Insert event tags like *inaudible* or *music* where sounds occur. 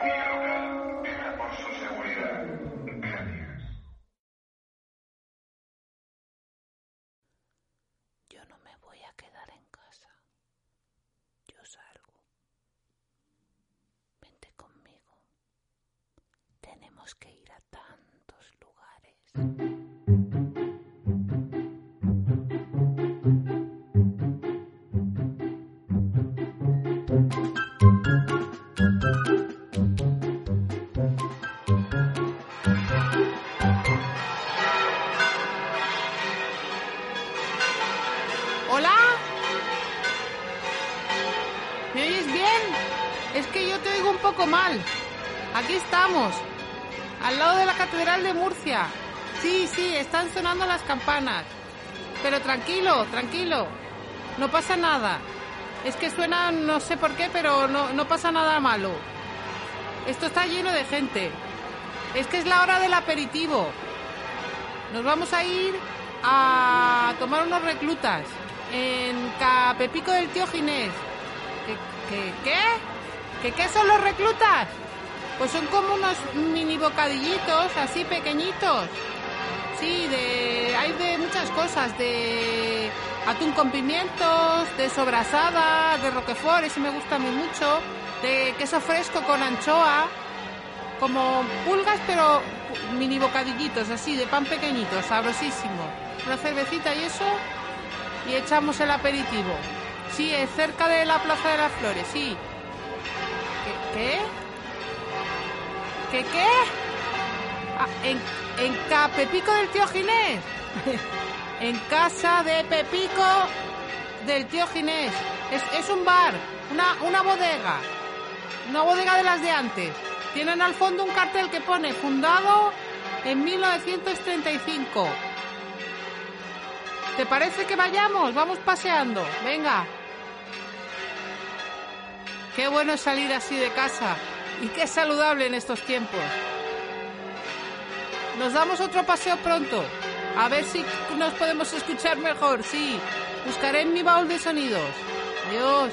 Por su seguridad. Yo no me voy a quedar en casa. Yo salgo. Vente conmigo. Tenemos que ir a tal Es que yo te oigo un poco mal. Aquí estamos, al lado de la Catedral de Murcia. Sí, sí, están sonando las campanas. Pero tranquilo, tranquilo. No pasa nada. Es que suena, no sé por qué, pero no, no pasa nada malo. Esto está lleno de gente. Es que es la hora del aperitivo. Nos vamos a ir a tomar unos reclutas en Capepico del Tío Ginés. ¿Qué, qué, qué? ¿Qué, qué son los reclutas? Pues son como unos mini bocadillitos así pequeñitos. Sí, de hay de muchas cosas, de atún con pimientos, de sobrasada, de roquefort, ese me gusta mí mucho, de queso fresco con anchoa, como pulgas pero mini bocadillitos así, de pan pequeñito, sabrosísimo. Una cervecita y eso, y echamos el aperitivo. Sí, es cerca de la Plaza de las Flores, sí. ¿Qué? ¿Qué? ¿Qué? Ah, en, en Capepico del tío Ginés. *laughs* en casa de Pepico del tío Ginés. Es, es un bar, una, una bodega. Una bodega de las de antes. Tienen al fondo un cartel que pone fundado en 1935. ¿Te parece que vayamos? Vamos paseando. Venga. Qué bueno salir así de casa. Y qué saludable en estos tiempos. Nos damos otro paseo pronto. A ver si nos podemos escuchar mejor. Sí. Buscaré en mi baúl de sonidos. Adiós.